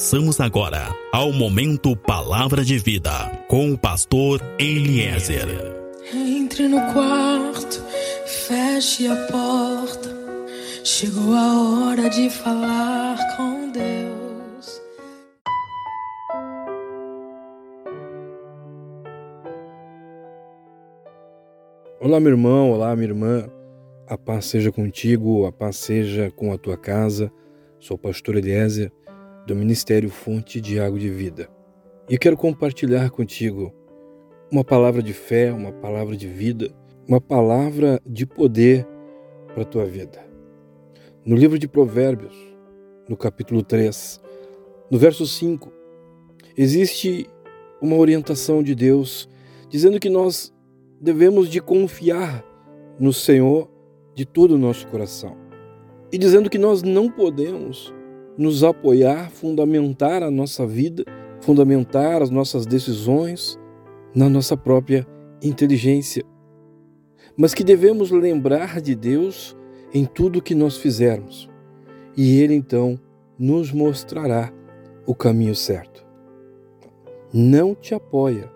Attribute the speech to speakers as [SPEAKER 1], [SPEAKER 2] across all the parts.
[SPEAKER 1] Passamos agora ao momento Palavra de Vida com o pastor Eliezer.
[SPEAKER 2] Entre no quarto, feche a porta. Chegou a hora de falar com Deus.
[SPEAKER 3] Olá, meu irmão, olá, minha irmã. A paz seja contigo, a paz seja com a tua casa. Sou o pastor Eliezer, do Ministério Fonte de Água de Vida. E quero compartilhar contigo uma palavra de fé, uma palavra de vida, uma palavra de poder para a tua vida. No livro de Provérbios, no capítulo 3, no verso 5, existe uma orientação de Deus dizendo que nós devemos de confiar no Senhor de todo o nosso coração. E dizendo que nós não podemos nos apoiar, fundamentar a nossa vida, fundamentar as nossas decisões na nossa própria inteligência, mas que devemos lembrar de Deus em tudo que nós fizermos, e Ele então nos mostrará o caminho certo. Não te apoia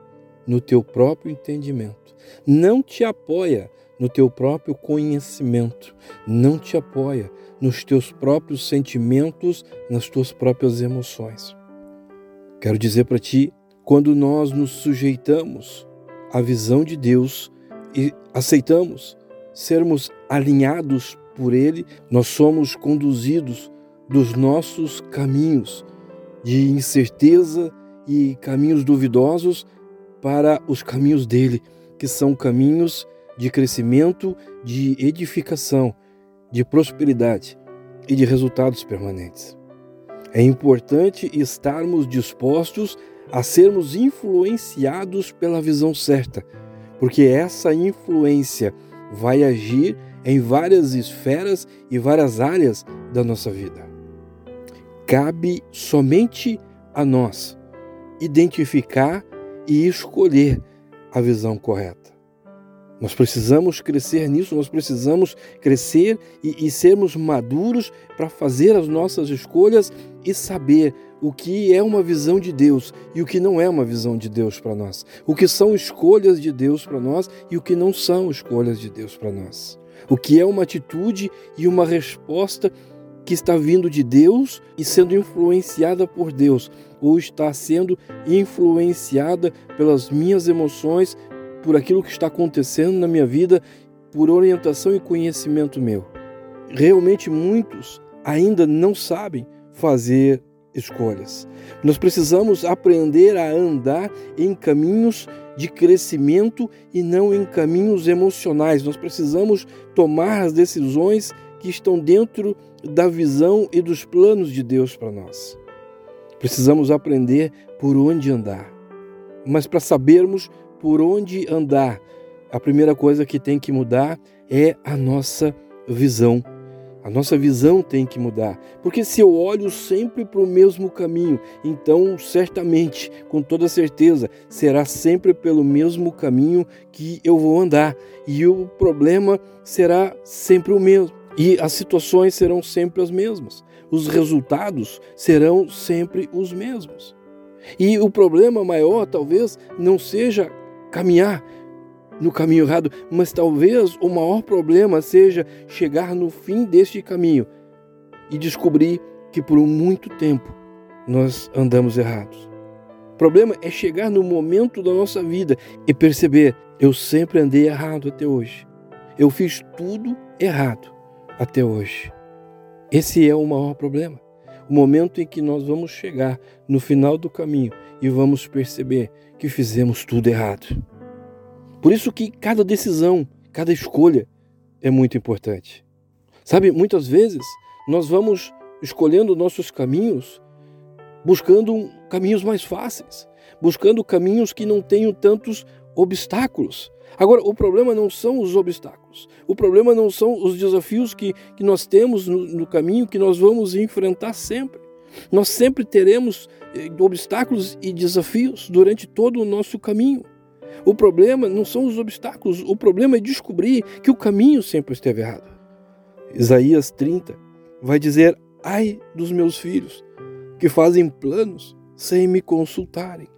[SPEAKER 3] no teu próprio entendimento, não te apoia no teu próprio conhecimento, não te apoia nos teus próprios sentimentos, nas tuas próprias emoções. Quero dizer para ti, quando nós nos sujeitamos à visão de Deus e aceitamos sermos alinhados por Ele, nós somos conduzidos dos nossos caminhos de incerteza e caminhos duvidosos para os caminhos dele, que são caminhos de crescimento, de edificação, de prosperidade e de resultados permanentes. É importante estarmos dispostos a sermos influenciados pela visão certa, porque essa influência vai agir em várias esferas e várias áreas da nossa vida. Cabe somente a nós identificar e escolher a visão correta. Nós precisamos crescer nisso, nós precisamos crescer e, e sermos maduros para fazer as nossas escolhas e saber o que é uma visão de Deus e o que não é uma visão de Deus para nós. O que são escolhas de Deus para nós e o que não são escolhas de Deus para nós. O que é uma atitude e uma resposta que está vindo de Deus e sendo influenciada por Deus, ou está sendo influenciada pelas minhas emoções, por aquilo que está acontecendo na minha vida, por orientação e conhecimento meu. Realmente muitos ainda não sabem fazer escolhas. Nós precisamos aprender a andar em caminhos de crescimento e não em caminhos emocionais. Nós precisamos tomar as decisões que estão dentro da visão e dos planos de Deus para nós. Precisamos aprender por onde andar. Mas para sabermos por onde andar, a primeira coisa que tem que mudar é a nossa visão. A nossa visão tem que mudar, porque se eu olho sempre para o mesmo caminho, então certamente, com toda certeza, será sempre pelo mesmo caminho que eu vou andar, e o problema será sempre o mesmo, e as situações serão sempre as mesmas, os resultados serão sempre os mesmos. E o problema maior talvez não seja caminhar no caminho errado, mas talvez o maior problema seja chegar no fim deste caminho e descobrir que por muito tempo nós andamos errados. O problema é chegar no momento da nossa vida e perceber: eu sempre andei errado até hoje. Eu fiz tudo errado até hoje. Esse é o maior problema. O momento em que nós vamos chegar no final do caminho e vamos perceber que fizemos tudo errado. Por isso que cada decisão, cada escolha é muito importante. Sabe, muitas vezes nós vamos escolhendo nossos caminhos buscando caminhos mais fáceis, buscando caminhos que não tenham tantos obstáculos. Agora, o problema não são os obstáculos, o problema não são os desafios que, que nós temos no, no caminho que nós vamos enfrentar sempre. Nós sempre teremos eh, obstáculos e desafios durante todo o nosso caminho. O problema não são os obstáculos, o problema é descobrir que o caminho sempre esteve errado. Isaías 30 vai dizer: Ai dos meus filhos, que fazem planos sem me consultarem.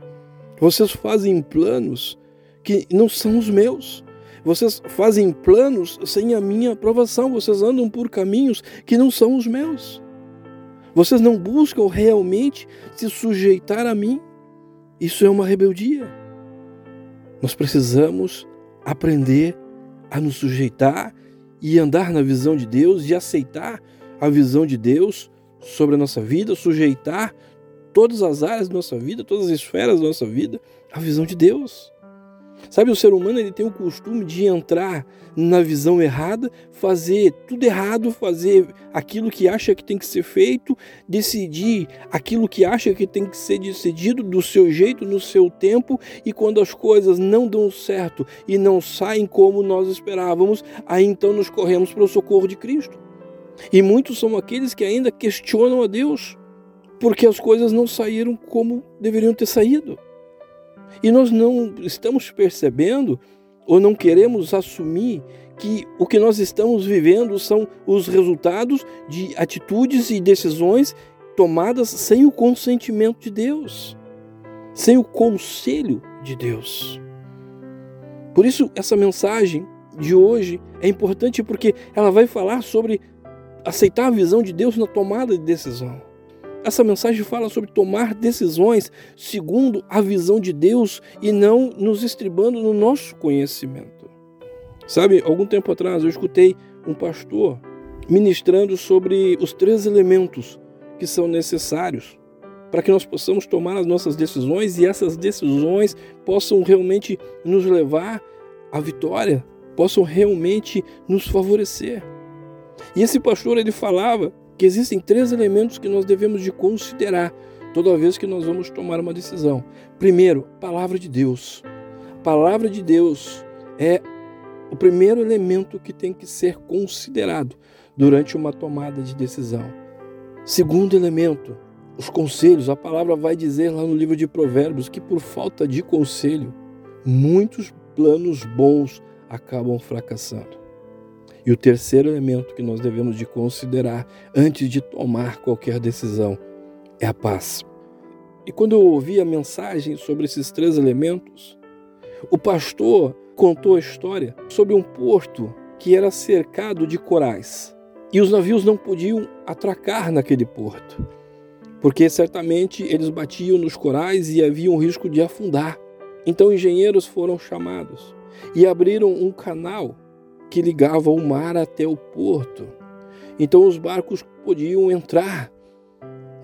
[SPEAKER 3] Vocês fazem planos que não são os meus. Vocês fazem planos sem a minha aprovação. Vocês andam por caminhos que não são os meus. Vocês não buscam realmente se sujeitar a mim. Isso é uma rebeldia. Nós precisamos aprender a nos sujeitar e andar na visão de Deus e aceitar a visão de Deus sobre a nossa vida, sujeitar todas as áreas da nossa vida, todas as esferas da nossa vida à visão de Deus. Sabe, o ser humano ele tem o costume de entrar na visão errada, fazer tudo errado, fazer aquilo que acha que tem que ser feito, decidir aquilo que acha que tem que ser decidido do seu jeito, no seu tempo, e quando as coisas não dão certo e não saem como nós esperávamos, aí então nos corremos para o socorro de Cristo. E muitos são aqueles que ainda questionam a Deus, porque as coisas não saíram como deveriam ter saído. E nós não estamos percebendo ou não queremos assumir que o que nós estamos vivendo são os resultados de atitudes e decisões tomadas sem o consentimento de Deus, sem o conselho de Deus. Por isso, essa mensagem de hoje é importante porque ela vai falar sobre aceitar a visão de Deus na tomada de decisão. Essa mensagem fala sobre tomar decisões segundo a visão de Deus e não nos estribando no nosso conhecimento. Sabe, algum tempo atrás eu escutei um pastor ministrando sobre os três elementos que são necessários para que nós possamos tomar as nossas decisões e essas decisões possam realmente nos levar à vitória, possam realmente nos favorecer. E esse pastor ele falava que existem três elementos que nós devemos de considerar toda vez que nós vamos tomar uma decisão. Primeiro, palavra de Deus. A palavra de Deus é o primeiro elemento que tem que ser considerado durante uma tomada de decisão. Segundo elemento, os conselhos. A palavra vai dizer lá no livro de Provérbios que por falta de conselho, muitos planos bons acabam fracassando. E o terceiro elemento que nós devemos de considerar antes de tomar qualquer decisão é a paz. E quando eu ouvi a mensagem sobre esses três elementos, o pastor contou a história sobre um porto que era cercado de corais. E os navios não podiam atracar naquele porto, porque certamente eles batiam nos corais e havia um risco de afundar. Então engenheiros foram chamados e abriram um canal que ligava o mar até o porto. Então os barcos podiam entrar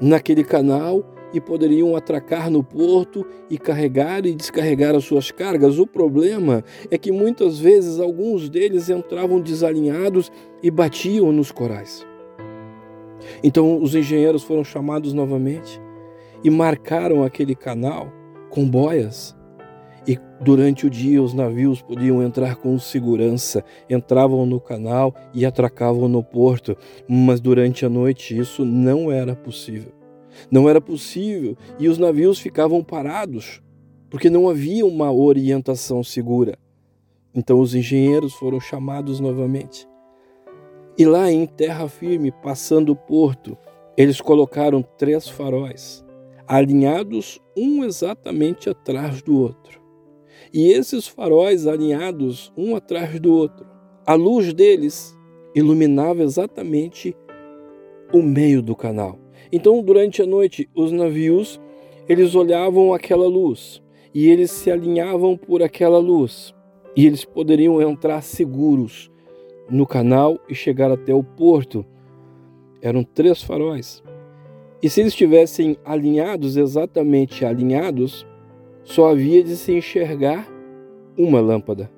[SPEAKER 3] naquele canal e poderiam atracar no porto e carregar e descarregar as suas cargas. O problema é que muitas vezes alguns deles entravam desalinhados e batiam nos corais. Então os engenheiros foram chamados novamente e marcaram aquele canal com boias e durante o dia os navios podiam entrar com segurança, entravam no canal e atracavam no porto, mas durante a noite isso não era possível. Não era possível e os navios ficavam parados, porque não havia uma orientação segura. Então os engenheiros foram chamados novamente. E lá em terra firme, passando o porto, eles colocaram três faróis, alinhados um exatamente atrás do outro. E esses faróis alinhados um atrás do outro, a luz deles iluminava exatamente o meio do canal. Então, durante a noite, os navios eles olhavam aquela luz e eles se alinhavam por aquela luz e eles poderiam entrar seguros no canal e chegar até o porto. Eram três faróis. E se eles estivessem alinhados, exatamente alinhados, só havia de se enxergar uma lâmpada.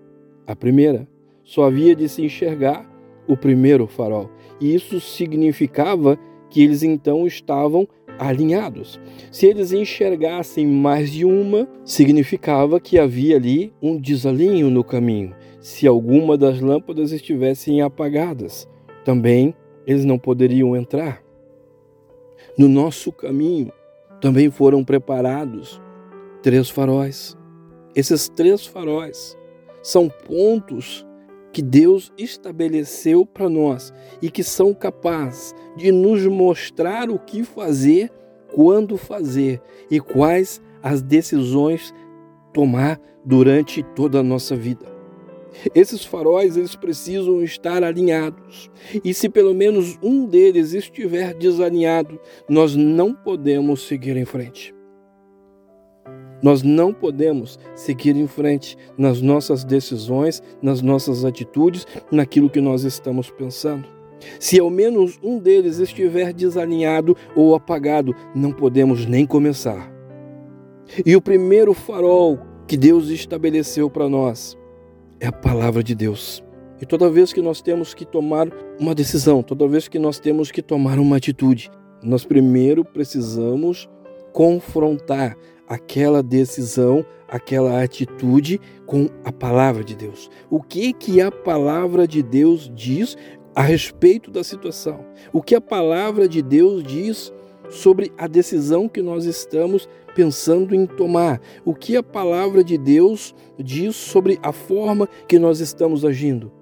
[SPEAKER 3] A primeira, só havia de se enxergar o primeiro farol. E isso significava que eles então estavam alinhados. Se eles enxergassem mais de uma, significava que havia ali um desalinho no caminho. Se alguma das lâmpadas estivessem apagadas, também eles não poderiam entrar. No nosso caminho também foram preparados três faróis. Esses três faróis são pontos que Deus estabeleceu para nós e que são capazes de nos mostrar o que fazer quando fazer e quais as decisões tomar durante toda a nossa vida. Esses faróis eles precisam estar alinhados. E se pelo menos um deles estiver desalinhado, nós não podemos seguir em frente. Nós não podemos seguir em frente nas nossas decisões, nas nossas atitudes, naquilo que nós estamos pensando. Se ao menos um deles estiver desalinhado ou apagado, não podemos nem começar. E o primeiro farol que Deus estabeleceu para nós é a palavra de Deus. E toda vez que nós temos que tomar uma decisão, toda vez que nós temos que tomar uma atitude, nós primeiro precisamos confrontar aquela decisão, aquela atitude com a palavra de Deus. O que que a palavra de Deus diz a respeito da situação? O que a palavra de Deus diz sobre a decisão que nós estamos pensando em tomar, o que a palavra de Deus diz sobre a forma que nós estamos agindo.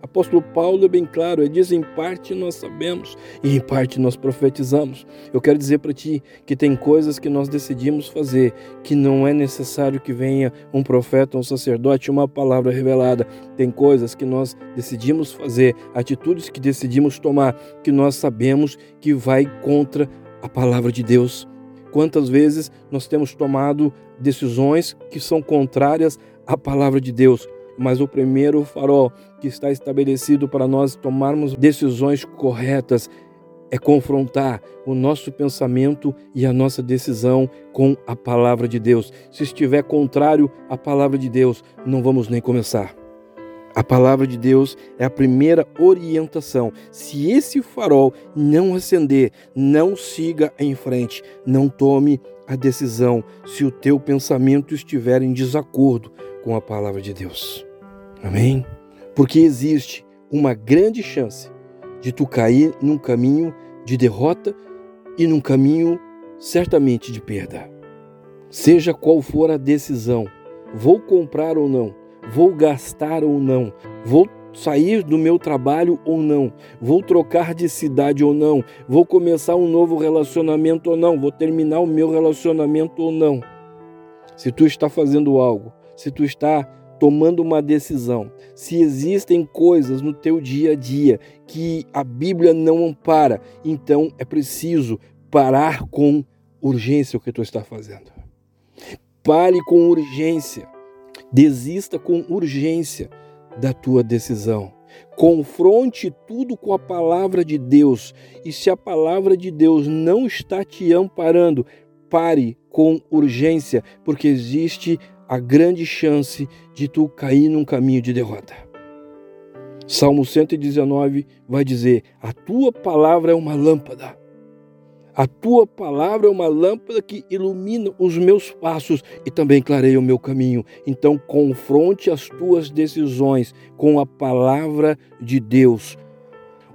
[SPEAKER 3] Apóstolo Paulo é bem claro, ele diz: em parte nós sabemos e em parte nós profetizamos. Eu quero dizer para ti que tem coisas que nós decidimos fazer que não é necessário que venha um profeta, um sacerdote, uma palavra revelada. Tem coisas que nós decidimos fazer, atitudes que decidimos tomar, que nós sabemos que vai contra a palavra de Deus. Quantas vezes nós temos tomado decisões que são contrárias à palavra de Deus, mas o primeiro farol que está estabelecido para nós tomarmos decisões corretas é confrontar o nosso pensamento e a nossa decisão com a palavra de Deus. Se estiver contrário à palavra de Deus, não vamos nem começar. A palavra de Deus é a primeira orientação. Se esse farol não acender, não siga em frente, não tome a decisão se o teu pensamento estiver em desacordo com a palavra de Deus. Amém? Porque existe uma grande chance de tu cair num caminho de derrota e num caminho certamente de perda. Seja qual for a decisão, vou comprar ou não, Vou gastar ou não? Vou sair do meu trabalho ou não? Vou trocar de cidade ou não? Vou começar um novo relacionamento ou não? Vou terminar o meu relacionamento ou não? Se tu está fazendo algo, se tu está tomando uma decisão, se existem coisas no teu dia a dia que a Bíblia não ampara, então é preciso parar com urgência o que tu está fazendo. Pare com urgência Desista com urgência da tua decisão. Confronte tudo com a palavra de Deus. E se a palavra de Deus não está te amparando, pare com urgência, porque existe a grande chance de tu cair num caminho de derrota. Salmo 119 vai dizer: A tua palavra é uma lâmpada a tua palavra é uma lâmpada que ilumina os meus passos e também clareia o meu caminho. Então, confronte as tuas decisões com a palavra de Deus.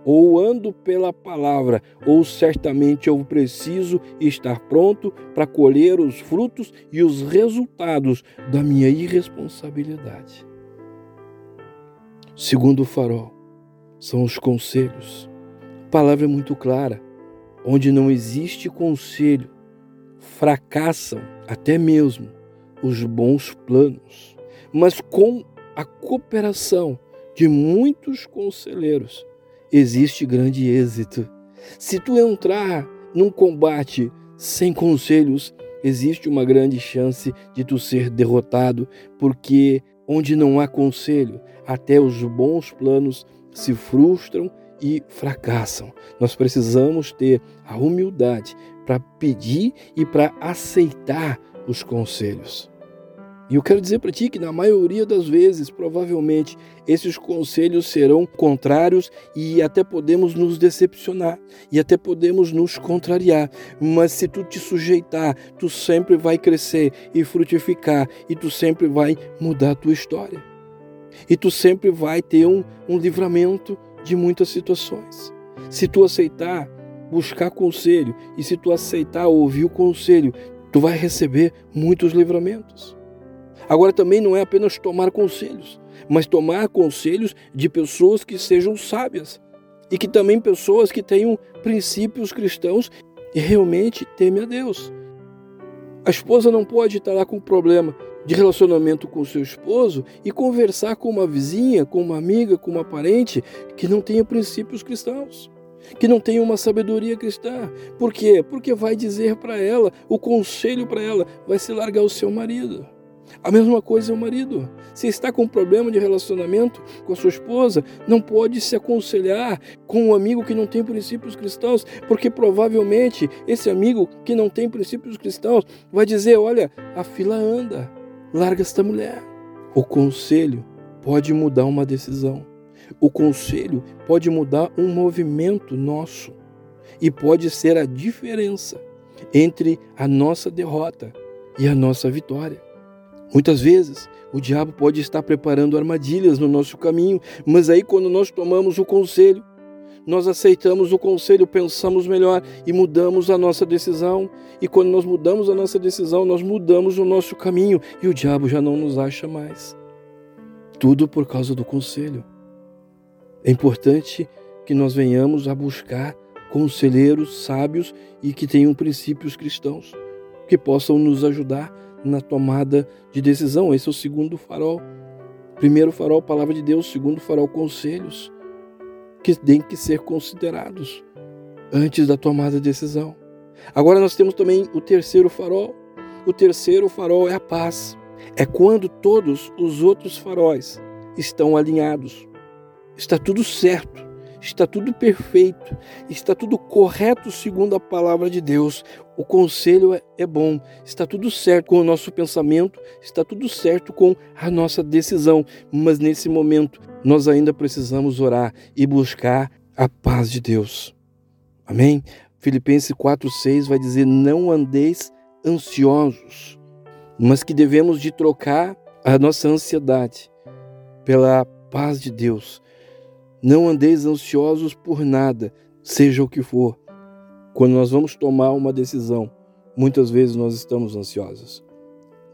[SPEAKER 3] Ou ando pela palavra, ou certamente eu preciso estar pronto para colher os frutos e os resultados da minha irresponsabilidade. Segundo o farol, são os conselhos. A palavra é muito clara onde não existe conselho, fracassam até mesmo os bons planos. Mas com a cooperação de muitos conselheiros, existe grande êxito. Se tu entrar num combate sem conselhos, existe uma grande chance de tu ser derrotado, porque onde não há conselho, até os bons planos se frustram e fracassam. Nós precisamos ter a humildade para pedir e para aceitar os conselhos. E eu quero dizer para ti que na maioria das vezes, provavelmente, esses conselhos serão contrários e até podemos nos decepcionar e até podemos nos contrariar. Mas se tu te sujeitar, tu sempre vai crescer e frutificar e tu sempre vai mudar a tua história. E tu sempre vai ter um, um livramento de muitas situações. Se tu aceitar buscar conselho e se tu aceitar ouvir o conselho, tu vai receber muitos livramentos. Agora também não é apenas tomar conselhos, mas tomar conselhos de pessoas que sejam sábias e que também pessoas que tenham princípios cristãos e realmente teme a Deus. A esposa não pode estar lá com problema de relacionamento com seu esposo e conversar com uma vizinha, com uma amiga, com uma parente que não tenha princípios cristãos, que não tenha uma sabedoria cristã. Por quê? Porque vai dizer para ela, o conselho para ela vai se largar o seu marido. A mesma coisa é o marido. Se está com um problema de relacionamento com a sua esposa, não pode se aconselhar com um amigo que não tem princípios cristãos, porque provavelmente esse amigo que não tem princípios cristãos vai dizer: Olha, a fila anda, larga esta mulher. O conselho pode mudar uma decisão. O conselho pode mudar um movimento nosso e pode ser a diferença entre a nossa derrota e a nossa vitória. Muitas vezes o diabo pode estar preparando armadilhas no nosso caminho, mas aí quando nós tomamos o conselho, nós aceitamos o conselho, pensamos melhor e mudamos a nossa decisão. E quando nós mudamos a nossa decisão, nós mudamos o nosso caminho e o diabo já não nos acha mais. Tudo por causa do conselho. É importante que nós venhamos a buscar conselheiros sábios e que tenham princípios cristãos, que possam nos ajudar na tomada de decisão. Esse é o segundo farol. Primeiro farol, palavra de Deus. Segundo farol, conselhos que têm que ser considerados antes da tomada de decisão. Agora nós temos também o terceiro farol. O terceiro farol é a paz. É quando todos os outros faróis estão alinhados. Está tudo certo está tudo perfeito, está tudo correto segundo a palavra de Deus. O conselho é, é, bom, está tudo certo com o nosso pensamento, está tudo certo com a nossa decisão, mas nesse momento nós ainda precisamos orar e buscar a paz de Deus. Amém? Filipenses 4:6 vai dizer: "Não andeis ansiosos, mas que devemos de trocar a nossa ansiedade pela paz de Deus, não andeis ansiosos por nada, seja o que for. Quando nós vamos tomar uma decisão, muitas vezes nós estamos ansiosos.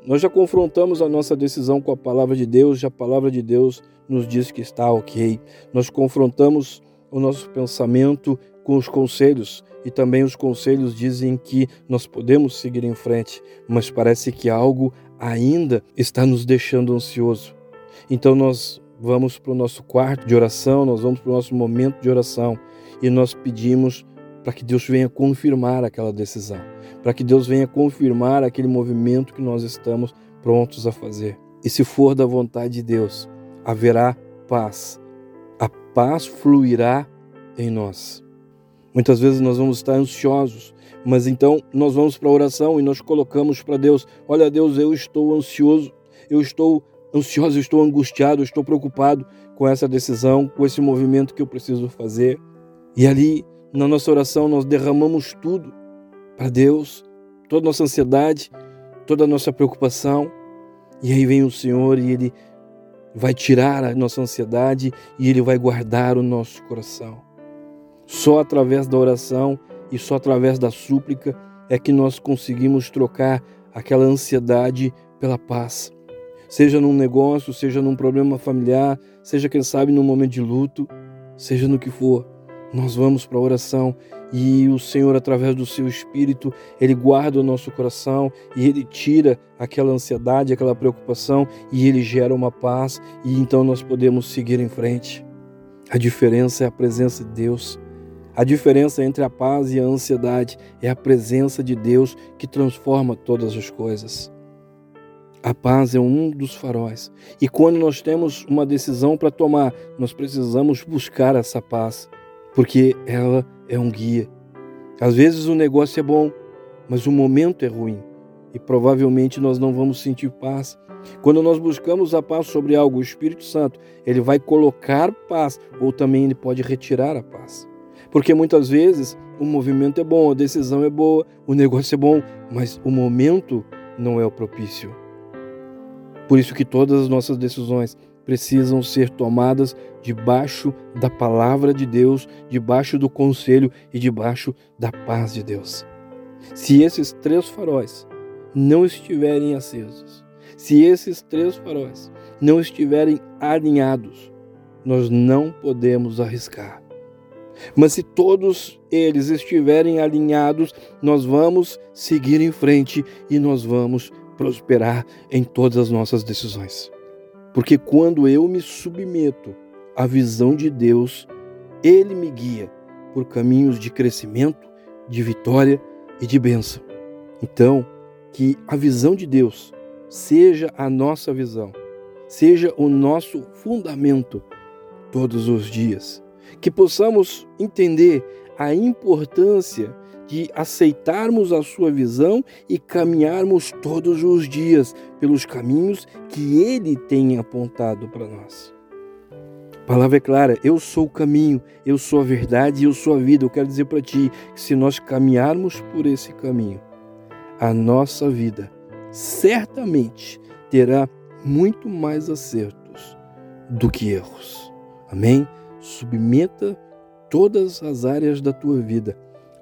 [SPEAKER 3] Nós já confrontamos a nossa decisão com a palavra de Deus, já a palavra de Deus nos diz que está ok. Nós confrontamos o nosso pensamento com os conselhos e também os conselhos dizem que nós podemos seguir em frente, mas parece que algo ainda está nos deixando ansioso. Então nós vamos para o nosso quarto de oração, nós vamos para o nosso momento de oração e nós pedimos para que Deus venha confirmar aquela decisão, para que Deus venha confirmar aquele movimento que nós estamos prontos a fazer. E se for da vontade de Deus, haverá paz. A paz fluirá em nós. Muitas vezes nós vamos estar ansiosos, mas então nós vamos para a oração e nós colocamos para Deus: Olha, Deus, eu estou ansioso, eu estou ansioso, estou angustiado, estou preocupado com essa decisão, com esse movimento que eu preciso fazer. E ali, na nossa oração, nós derramamos tudo para Deus, toda a nossa ansiedade, toda a nossa preocupação. E aí vem o Senhor e Ele vai tirar a nossa ansiedade e Ele vai guardar o nosso coração. Só através da oração e só através da súplica é que nós conseguimos trocar aquela ansiedade pela paz seja num negócio, seja num problema familiar, seja quem sabe num momento de luto, seja no que for. Nós vamos para a oração e o Senhor, através do seu Espírito, Ele guarda o nosso coração e Ele tira aquela ansiedade, aquela preocupação e Ele gera uma paz e então nós podemos seguir em frente. A diferença é a presença de Deus. A diferença entre a paz e a ansiedade é a presença de Deus que transforma todas as coisas. A paz é um dos faróis. E quando nós temos uma decisão para tomar, nós precisamos buscar essa paz, porque ela é um guia. Às vezes o negócio é bom, mas o momento é ruim e provavelmente nós não vamos sentir paz. Quando nós buscamos a paz sobre algo, o Espírito Santo, ele vai colocar paz ou também ele pode retirar a paz. Porque muitas vezes o movimento é bom, a decisão é boa, o negócio é bom, mas o momento não é o propício. Por isso que todas as nossas decisões precisam ser tomadas debaixo da palavra de Deus, debaixo do conselho e debaixo da paz de Deus. Se esses três faróis não estiverem acesos, se esses três faróis não estiverem alinhados, nós não podemos arriscar. Mas se todos eles estiverem alinhados, nós vamos seguir em frente e nós vamos prosperar em todas as nossas decisões. Porque quando eu me submeto à visão de Deus, Ele me guia por caminhos de crescimento, de vitória e de bênção. Então, que a visão de Deus seja a nossa visão, seja o nosso fundamento todos os dias. Que possamos entender a importância de aceitarmos a sua visão e caminharmos todos os dias pelos caminhos que ele tem apontado para nós. A palavra é clara, eu sou o caminho, eu sou a verdade e eu sou a vida. Eu quero dizer para ti que se nós caminharmos por esse caminho, a nossa vida certamente terá muito mais acertos do que erros. Amém? Submeta todas as áreas da tua vida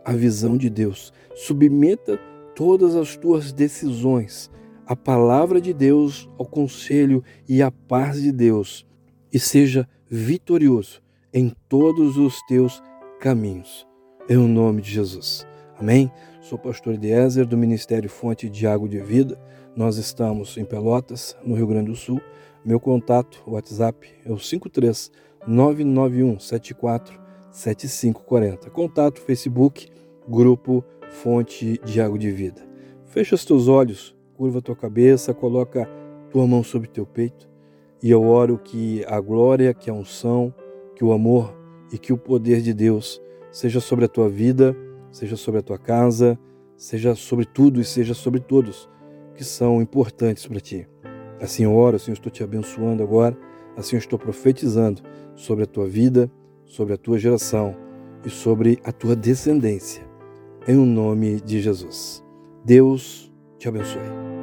[SPEAKER 3] à visão de Deus. Submeta todas as tuas decisões à palavra de Deus, ao conselho e à paz de Deus. E seja vitorioso em todos os teus caminhos. Em nome de Jesus. Amém? Sou pastor Eliezer do Ministério Fonte de Água de Vida. Nós estamos em Pelotas, no Rio Grande do Sul. Meu contato, WhatsApp, é o 53 991 74 7540. Contato Facebook, grupo Fonte de Água de Vida. Fecha os teus olhos, curva tua cabeça, coloca tua mão sobre teu peito e eu oro que a glória, que a unção, que o amor e que o poder de Deus seja sobre a tua vida, seja sobre a tua casa, seja sobre tudo e seja sobre todos que são importantes para ti. Assim eu oro, assim eu estou te abençoando agora, assim eu estou profetizando sobre a tua vida, sobre a tua geração e sobre a tua descendência. Em o nome de Jesus. Deus te abençoe.